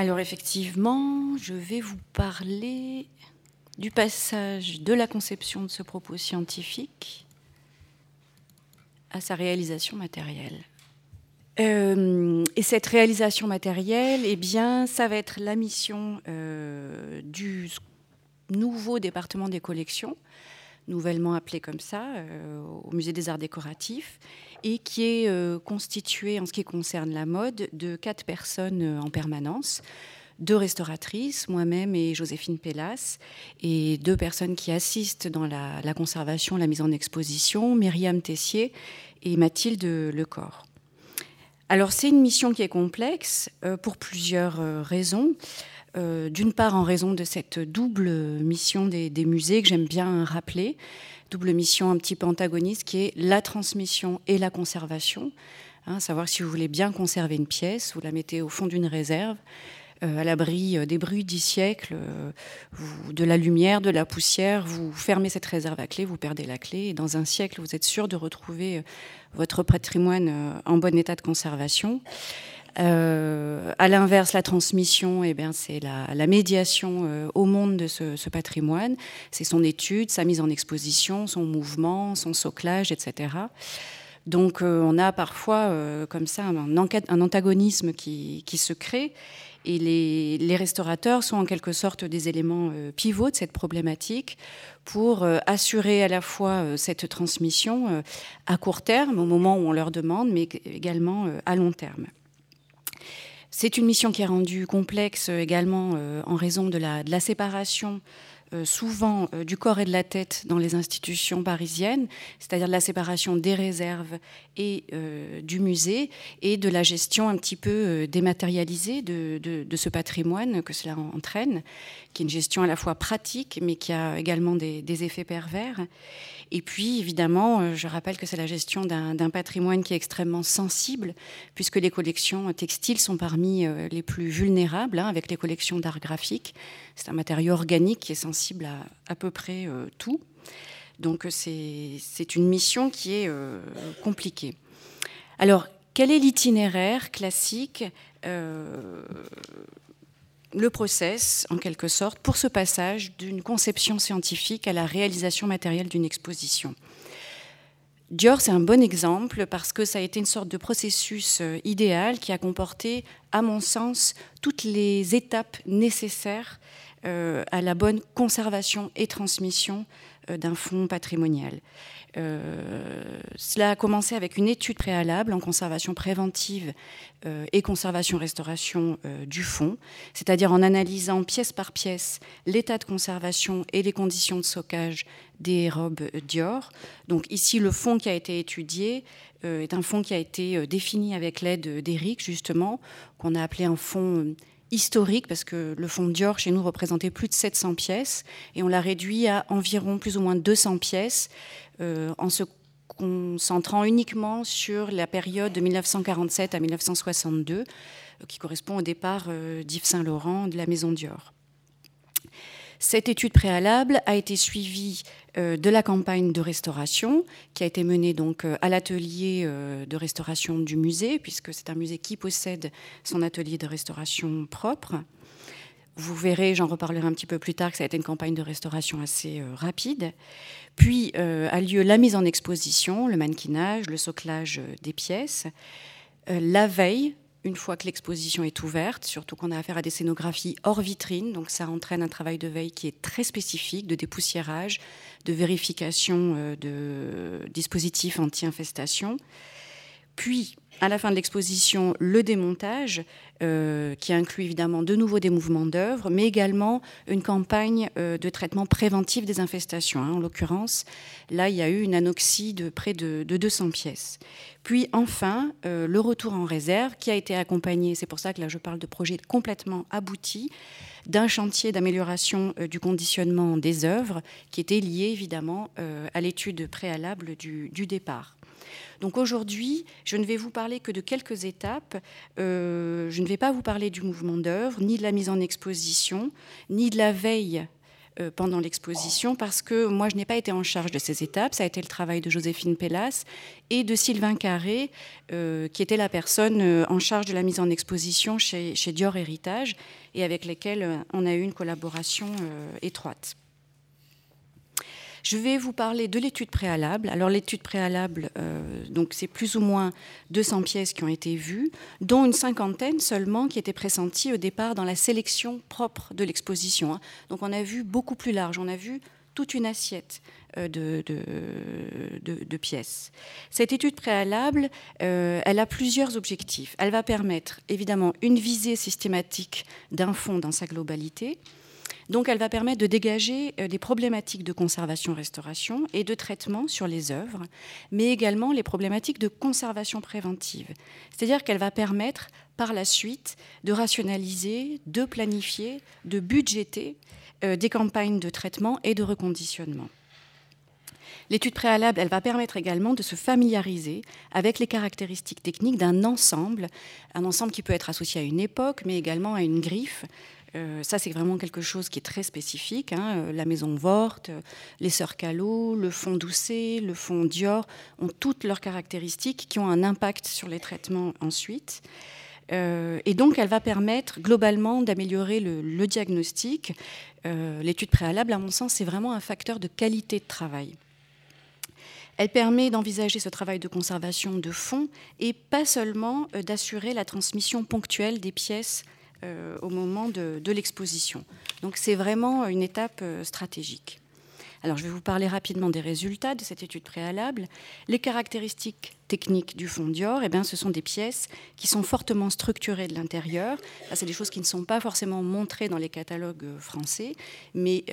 Alors effectivement, je vais vous parler du passage de la conception de ce propos scientifique à sa réalisation matérielle. Euh, et cette réalisation matérielle, eh bien, ça va être la mission euh, du nouveau département des collections, nouvellement appelé comme ça, euh, au Musée des Arts Décoratifs, et qui est constitué, en ce qui concerne la mode, de quatre personnes en permanence deux restauratrices, moi-même et Joséphine Pellas, et deux personnes qui assistent dans la, conservation, la mise en exposition, Myriam Tessier et Mathilde Lecor. Alors c'est une mission qui est complexe euh, pour plusieurs euh, raisons. Euh, d'une part en raison de cette double mission des, musées que j'aime bien rappeler, double mission un petit peu antagoniste qui est la transmission et la conservation. Hein, savoir si vous voulez bien conserver une pièce, vous la mettez au fond d'une réserve. Euh, à l'abri euh, des bruits dix siècles, de la lumière, de la poussière. Vous fermez cette réserve à clé, vous perdez la clé. Et dans un siècle, vous êtes sûr de retrouver votre patrimoine en bon état de conservation. Euh, à l'inverse, la transmission, eh bien, c'est la, médiation au monde de ce, patrimoine. C'est son étude, sa mise en exposition, son mouvement, son soclage, etc. Donc, on a parfois comme ça un, antagonisme qui, se crée. Et les, restaurateurs sont en quelque sorte des éléments euh, pivots de cette problématique pour euh, assurer à la fois euh, cette transmission à court terme, au moment où on leur demande, mais également à long terme. C'est une mission qui est rendue complexe également en raison de la, séparation euh, souvent euh, du corps et de la tête dans les institutions parisiennes, c'est-à-dire de la séparation des réserves et euh, du musée, et de la gestion un petit peu dématérialisée de, ce patrimoine que cela entraîne, qui est une gestion à la fois pratique, mais qui a également des effets pervers. Et puis, évidemment, je rappelle que c'est la gestion d'un patrimoine qui est extrêmement sensible, puisque les collections textiles sont parmi les plus vulnérables, hein, avec les collections d'art graphique. C'est un matériau organique qui est sensible à à peu près euh, tout. Donc c'est une mission qui est euh, compliquée. Alors, quel est l'itinéraire classique euh, le process, en quelque sorte, pour ce passage d'une conception scientifique à la réalisation matérielle d'une exposition. Dior, c'est un bon exemple parce que ça a été une sorte de processus idéal qui a comporté, à mon sens, toutes les étapes nécessaires euh, à la bonne conservation et transmission euh, d'un fonds patrimonial. Euh, cela a commencé avec une étude préalable en conservation préventive et conservation-restauration du fonds, c'est-à-dire en analysant pièce par pièce l'état de conservation et les conditions de stockage des robes Dior. Donc ici, le fonds qui a été étudié est un fonds qui a été défini avec l'aide d'Éric, justement, qu'on a appelé un fonds historique, parce que le fonds Dior chez nous représentait plus de 700 pièces, et on l'a réduit à environ plus ou moins 200 pièces, euh, en se concentrant uniquement sur la période de 1947 à 1962, euh, qui correspond au départ euh, d'Yves Saint-Laurent de la maison Dior. Cette étude préalable a été suivie de la campagne de restauration qui a été menée donc euh, à l'atelier euh, de restauration du musée, puisque c'est un musée qui possède son atelier de restauration propre. Vous verrez, j'en reparlerai un petit peu plus tard, que ça a été une campagne de restauration assez rapide. Puis a lieu la mise en exposition, le mannequinage, le soclage des pièces. la veille, une fois que l'exposition est ouverte, surtout qu'on a affaire à des scénographies hors vitrine, donc ça entraîne un travail de veille qui est très spécifique, de dépoussiérage, de vérification euh, de dispositifs anti-infestation. Puis, à la fin de l'exposition, le démontage, euh, qui inclut évidemment de nouveau des mouvements d'œuvre, mais également une campagne euh, de traitement préventif des infestations. Hein. En l'occurrence, là, il y a eu une anoxie de près de, 200 pièces. Puis enfin, euh, le retour en réserve, qui a été accompagné, c'est pour ça que là je parle de projet complètement abouti, d'un chantier d'amélioration du conditionnement des œuvres, qui était lié évidemment à l'étude préalable du départ. Donc aujourd'hui, je ne vais vous parler que de quelques étapes. Euh, je ne vais pas vous parler du mouvement d'œuvre, ni de la mise en exposition, ni de la veille euh, pendant l'exposition parce que moi, je n'ai pas été en charge de ces étapes. Ça a été le travail de Joséphine Pellas et de Sylvain Carré, euh, qui était la personne en charge de la mise en exposition chez, chez Dior Héritage et avec lesquels on a eu une collaboration étroite. Je vais vous parler de l'étude préalable. Alors l'étude préalable, euh, donc c'est plus ou moins 200 pièces qui ont été vues, dont une cinquantaine seulement qui étaient pressenties au départ dans la sélection propre de l'exposition. Hein. Donc on a vu beaucoup plus large. On a vu toute une assiette euh, de, pièces. Cette étude préalable, euh, elle a plusieurs objectifs. Elle va permettre évidemment une visée systématique d'un fonds dans sa globalité, donc elle va permettre de dégager euh, des problématiques de conservation-restauration et de traitement sur les œuvres, mais également les problématiques de conservation préventive. C'est-à-dire qu'elle va permettre par la suite de rationaliser, de planifier, de budgéter euh, des campagnes de traitement et de reconditionnement. L'étude préalable, elle va permettre également de se familiariser avec les caractéristiques techniques d'un ensemble, un ensemble qui peut être associé à une époque, mais également à une griffe, euh, ça, c'est vraiment quelque chose qui est très spécifique. Hein. Euh, la maison Vorte, les sœurs Callot, le fond Doucet, le fond Dior ont toutes leurs caractéristiques qui ont un impact sur les traitements ensuite. Euh, et donc, elle va permettre globalement d'améliorer le, diagnostic. L'étude préalable, à mon sens, c'est vraiment un facteur de qualité de travail. Elle permet d'envisager ce travail de conservation de fond et pas seulement d'assurer la transmission ponctuelle des pièces euh, au moment de, l'exposition. Donc c'est vraiment une étape euh, stratégique. Alors je vais vous parler rapidement des résultats de cette étude préalable. Les caractéristiques techniques du fond Dior, eh bien, ce sont des pièces qui sont fortement structurées de l'intérieur. C'est des choses qui ne sont pas forcément montrées dans les catalogues euh, français, mais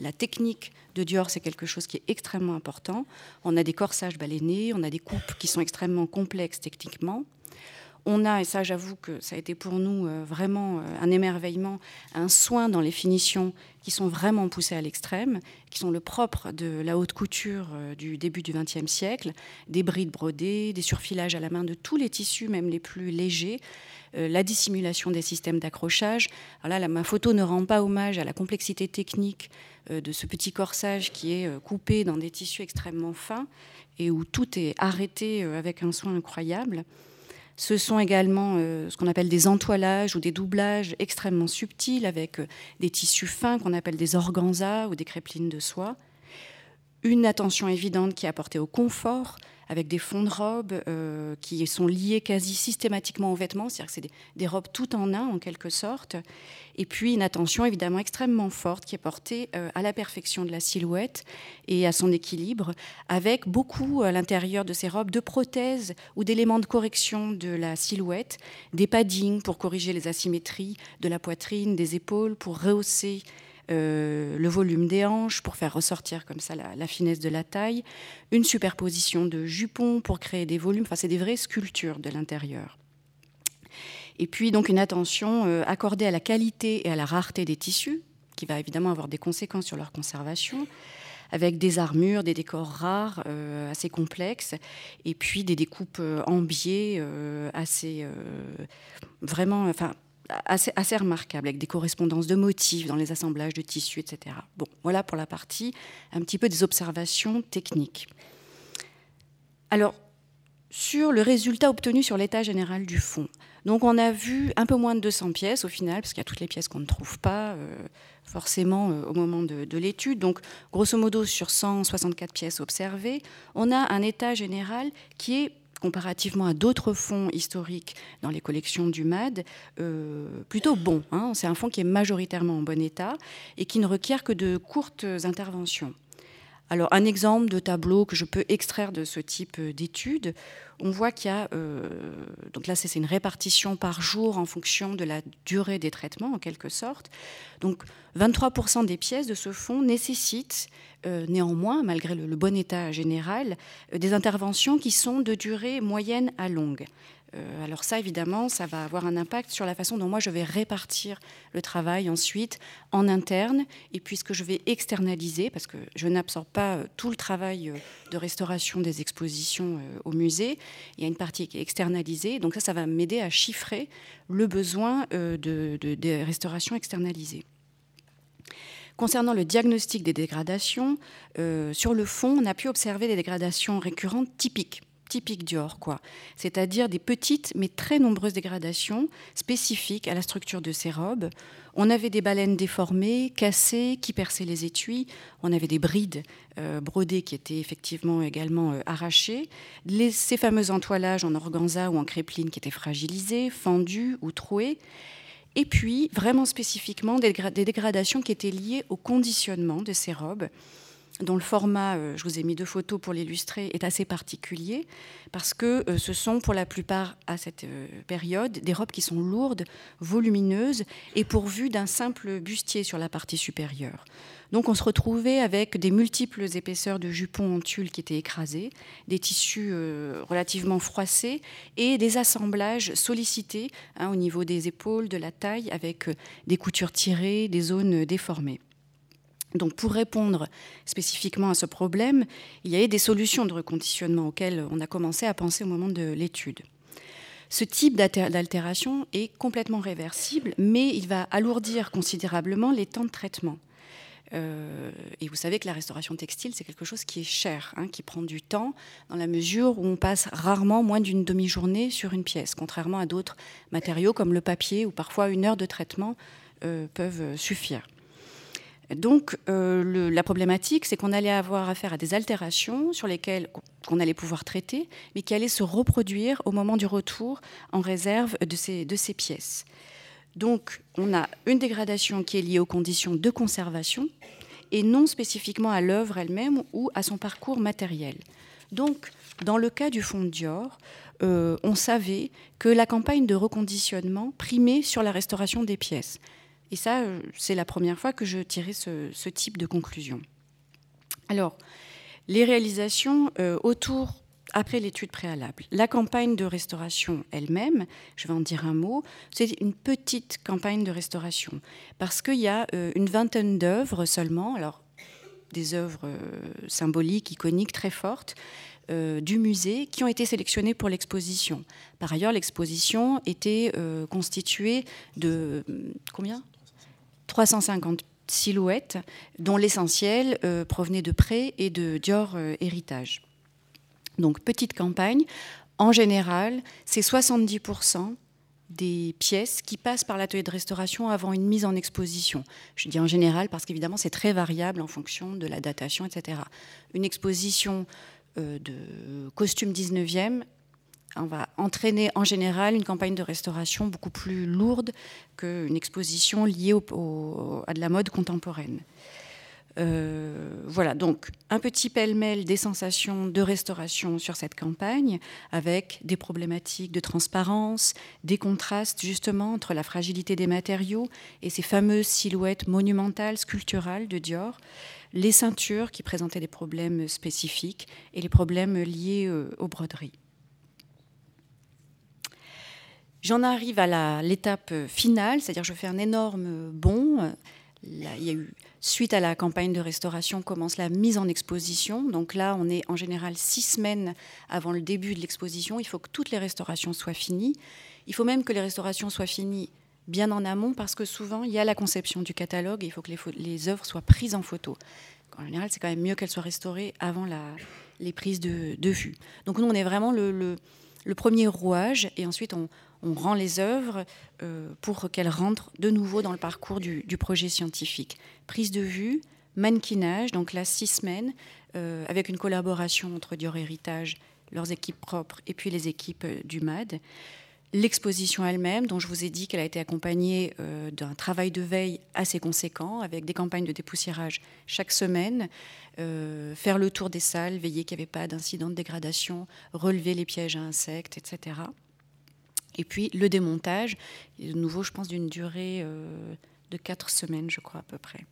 la technique de Dior, c'est quelque chose qui est extrêmement important. On a des corsages balénés, on a des coupes qui sont extrêmement complexes techniquement on a, et ça j'avoue que ça a été pour nous euh, vraiment euh, un émerveillement, un soin dans les finitions qui sont vraiment poussés à l'extrême, qui sont le propre de la haute couture euh, du début du XXe siècle, des brides brodées, des surfilages à la main de tous les tissus, même les plus légers, la dissimulation des systèmes d'accrochage. Alors là, ma photo ne rend pas hommage à la complexité technique de ce petit corsage qui est coupé dans des tissus extrêmement fins et où tout est arrêté avec un soin incroyable. Ce sont également euh, ce qu'on appelle des entoilages ou des doublages extrêmement subtils avec euh, des tissus fins qu'on appelle des organzas ou des crépelines de soie. Une attention évidente qui est apportée au confort, avec des fonds de robes euh, qui sont liés quasi systématiquement aux vêtements, c'est-à-dire que c'est des, robes tout en un en quelque sorte. Et puis une attention évidemment extrêmement forte qui est portée euh, à la perfection de la silhouette et à son équilibre, avec beaucoup à l'intérieur de ces robes de prothèses ou d'éléments de correction de la silhouette, des paddings pour corriger les asymétries de la poitrine, des épaules, pour rehausser euh, le volume des hanches pour faire ressortir comme ça la, finesse de la taille, une superposition de jupons pour créer des volumes. Enfin, c'est des vraies sculptures de l'intérieur. Et puis donc une attention euh, accordée à la qualité et à la rareté des tissus, qui va évidemment avoir des conséquences sur leur conservation avec des armures, des décors rares, euh, assez complexes, et puis des découpes en biais assez vraiment, enfin assez, remarquable, avec des correspondances de motifs dans les assemblages de tissus, etc. Bon, voilà pour la partie un petit peu des observations techniques. Alors, sur le résultat obtenu sur l'état général du fond. Donc on a vu un peu moins de 200 pièces au final, parce qu'il y a toutes les pièces qu'on ne trouve pas euh, forcément euh, au moment de l'étude. Donc grosso modo sur 164 pièces observées, on a un état général qui est comparativement à d'autres fonds historiques dans les collections du MAD, euh, plutôt bon. Hein. C'est un fonds qui est majoritairement en bon état et qui ne requiert que de courtes interventions. Alors, un exemple de tableau que je peux extraire de ce type d'étude, on voit qu'il y a, euh, donc là c'est une répartition par jour en fonction de la durée des traitements en quelque sorte. Donc 23% des pièces de ce fonds nécessitent euh, néanmoins, malgré le, bon état général, euh, des interventions qui sont de durée moyenne à longue. Euh, alors ça, évidemment, ça va avoir un impact sur la façon dont moi je vais répartir le travail ensuite en interne, et puisque je vais externaliser, parce que je n'absorbe pas tout le travail de restauration des expositions au musée, il y a une partie qui est externalisée, donc ça, ça va m'aider à chiffrer le besoin de, de, de restaurations externalisées. Concernant le diagnostic des dégradations, euh, sur le fond, on a pu observer des dégradations récurrentes typiques typiques Dior, quoi. C'est-à-dire des petites mais très nombreuses dégradations spécifiques à la structure de ces robes. On avait des baleines déformées, cassées, qui perçaient les étuis. On avait des brides euh, brodées qui étaient effectivement également euh, arrachées. ces fameux entoilages en organza ou en crépline qui étaient fragilisés, fendus ou troués. Et puis, vraiment spécifiquement, des, dégradations qui étaient liées au conditionnement de ces robes dont le format, euh, je vous ai mis deux photos pour l'illustrer, est assez particulier, parce que euh, ce sont pour la plupart à cette euh, période des robes qui sont lourdes, volumineuses et pourvues d'un simple bustier sur la partie supérieure. Donc on se retrouvait avec des multiples épaisseurs de jupons en tulle qui étaient écrasés, des tissus relativement froissés et des assemblages sollicités hein, au niveau des épaules, de la taille, avec des coutures tirées, des zones déformées. Donc pour répondre spécifiquement à ce problème, il y avait des solutions de reconditionnement auxquelles on a commencé à penser au moment de l'étude. Ce type d'altération est complètement réversible, mais il va alourdir considérablement les temps de traitement. Euh, et vous savez que la restauration textile, c'est quelque chose qui est cher, hein, qui prend du temps, dans la mesure où on passe rarement moins d'une demi-journée sur une pièce, contrairement à d'autres matériaux comme le papier, où parfois une heure de traitement euh, peuvent suffire. Donc euh, la problématique, c'est qu'on allait avoir affaire à des altérations sur lesquelles qu'on allait pouvoir traiter, mais qui allaient se reproduire au moment du retour en réserve de ces, de ces pièces. Donc on a une dégradation qui est liée aux conditions de conservation et non spécifiquement à l'œuvre elle-même ou à son parcours matériel. Donc dans le cas du fond Dior, euh, on savait que la campagne de reconditionnement primait sur la restauration des pièces. Et ça, euh, c'est la première fois que je tirais ce, type de conclusion. Alors, les réalisations euh, autour, après l'étude préalable. La campagne de restauration elle-même, je vais en dire un mot, c'est une petite campagne de restauration, parce qu'il y a euh, une vingtaine d'œuvres seulement, alors des œuvres symboliques, iconiques, très fortes, du musée qui ont été sélectionnées pour l'exposition. Par ailleurs, l'exposition était constituée de combien? 350 silhouettes, dont l'essentiel euh, provenait de prêts et de Dior euh, Héritage. Donc petite campagne. En général, c'est 70% des pièces qui passent par l'atelier de restauration avant une mise en exposition. Je dis en général parce qu'évidemment c'est très variable en fonction de la datation, etc. Une exposition euh, de costume 19e, on va entraîner en général une campagne de restauration beaucoup plus lourde qu'une exposition liée à de la mode contemporaine. Euh, voilà, donc un petit pêle-mêle des sensations de restauration sur cette campagne, avec des problématiques de transparence, des contrastes justement entre la fragilité des matériaux et ces fameuses silhouettes monumentales, sculpturales de Dior, les ceintures qui présentaient des problèmes spécifiques et les problèmes liés euh, aux broderies. J'en arrive à l'étape finale, c'est-à-dire je fais un énorme bond. il y a eu, suite à la campagne de restauration, commence la mise en exposition. Donc là, on est en général six semaines avant le début de l'exposition. Il faut que toutes les restaurations soient finies. Il faut même que les restaurations soient finies bien en amont parce que souvent, il y a la conception du catalogue et il faut que les, œuvres soient prises en photo. En général, c'est quand même mieux qu'elles soient restaurées avant les prises de, vue. Donc nous, on est vraiment le premier rouage et ensuite on, on rend les œuvres euh, pour qu'elles rentrent de nouveau dans le parcours du, projet scientifique. Prise de vue, mannequinage, donc là six semaines, euh, avec une collaboration entre Dior Héritage, leurs équipes propres et puis les équipes euh, du MAD. L'exposition elle-même, dont je vous ai dit qu'elle a été accompagnée d'un travail de veille assez conséquent, avec des campagnes de dépoussiérage chaque semaine, faire le tour des salles, veiller qu'il n'y avait pas d'incident de dégradation, relever les pièges à insectes, etc. Et puis le démontage, de nouveau, je pense, d'une durée euh, de quatre semaines, je crois, à peu près.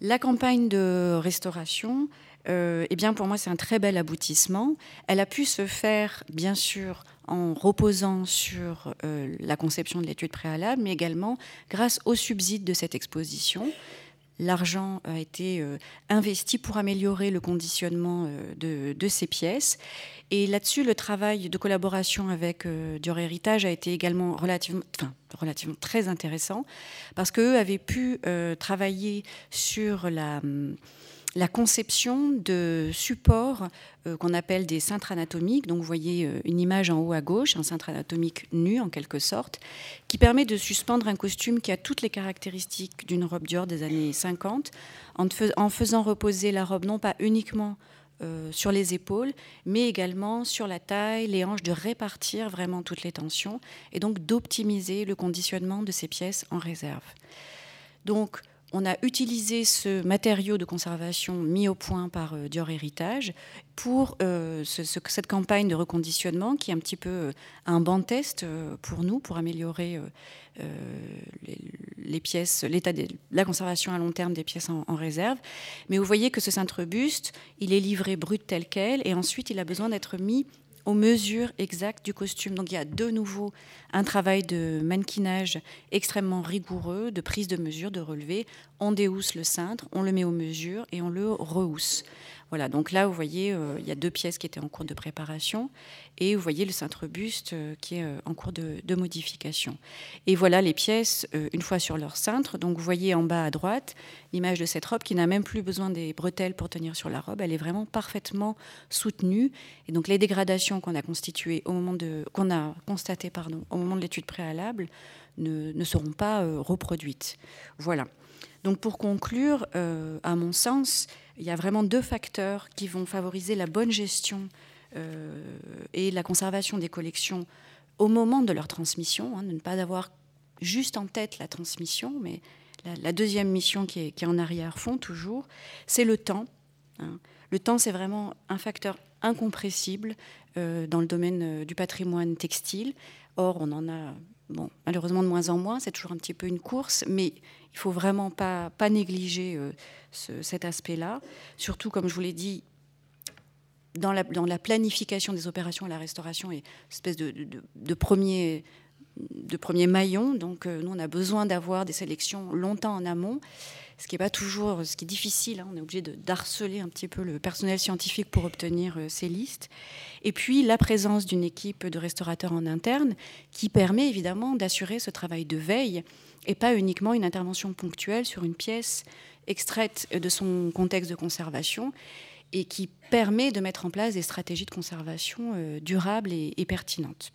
La campagne de restauration, euh, eh bien, pour moi, c'est un très bel aboutissement. Elle a pu se faire, bien sûr, en reposant sur euh, la conception de l'étude préalable, mais également grâce au subside de cette exposition. L'argent a été investi pour améliorer le conditionnement de, ces pièces. Et là-dessus, le travail de collaboration avec Dior Héritage a été également relativement, relativement très intéressant parce qu'eux avaient pu travailler sur la la conception de supports euh, qu'on appelle des cintres anatomiques. Donc vous voyez euh, une image en haut à gauche, un cintre anatomique nu en quelque sorte, qui permet de suspendre un costume qui a toutes les caractéristiques d'une robe Dior des années 50, en, faisant reposer la robe non pas uniquement euh, sur les épaules, mais également sur la taille, les hanches, de répartir vraiment toutes les tensions et donc d'optimiser le conditionnement de ces pièces en réserve. Donc, on a utilisé ce matériau de conservation mis au point par euh, Dior Héritage pour euh, cette campagne de reconditionnement qui est un petit peu euh, un banc test pour nous, pour améliorer les, pièces, l'état de la conservation à long terme des pièces en, réserve. Mais vous voyez que ce cintre buste, il est livré brut tel quel et ensuite il a besoin d'être mis aux mesures exactes du costume. Donc il y a de nouveau un travail de mannequinage extrêmement rigoureux, de prise de mesure, de relevé. On déhousse le cintre, on le met aux mesures et on le rehousse. Voilà, donc là, vous voyez, euh, il y a deux pièces qui étaient en cours de préparation et vous voyez le cintre buste euh, qui est euh, en cours de, modification. Et voilà les pièces, une fois sur leur cintre. Donc vous voyez en bas à droite l'image de cette robe qui n'a même plus besoin des bretelles pour tenir sur la robe. Elle est vraiment parfaitement soutenue. Et donc les dégradations qu'on a de, a constatées pardon, au moment de l'étude préalable ne, ne seront pas reproduites. Voilà. Donc pour conclure, à mon sens, il y a vraiment deux facteurs qui vont favoriser la bonne gestion euh, et la conservation des collections au moment de leur transmission, hein, de ne pas avoir juste en tête la transmission, mais la, deuxième mission qui est, en arrière-fond toujours, c'est le temps. Hein. Le temps, c'est vraiment un facteur incompressible euh, dans le domaine euh, du patrimoine textile. Or, on en a bon, malheureusement de moins en moins, c'est toujours un petit peu une course, mais il faut vraiment pas, pas négliger euh, cet aspect-là. Surtout, comme je vous l'ai dit, dans la, planification des opérations à la restauration, est une espèce de, de, premier, de premier maillon. Donc, euh, nous, on a besoin d'avoir des sélections longtemps en amont ce qui n'est pas toujours, ce qui est difficile. Hein. on est obligé d'harceler un petit peu le personnel scientifique pour obtenir euh, ces listes. Et puis la présence d'une équipe de restaurateurs en interne qui permet évidemment d'assurer ce travail de veille et pas uniquement une intervention ponctuelle sur une pièce extraite de son contexte de conservation et qui permet de mettre en place des stratégies de conservation euh, durables et, et pertinentes.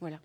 Voilà.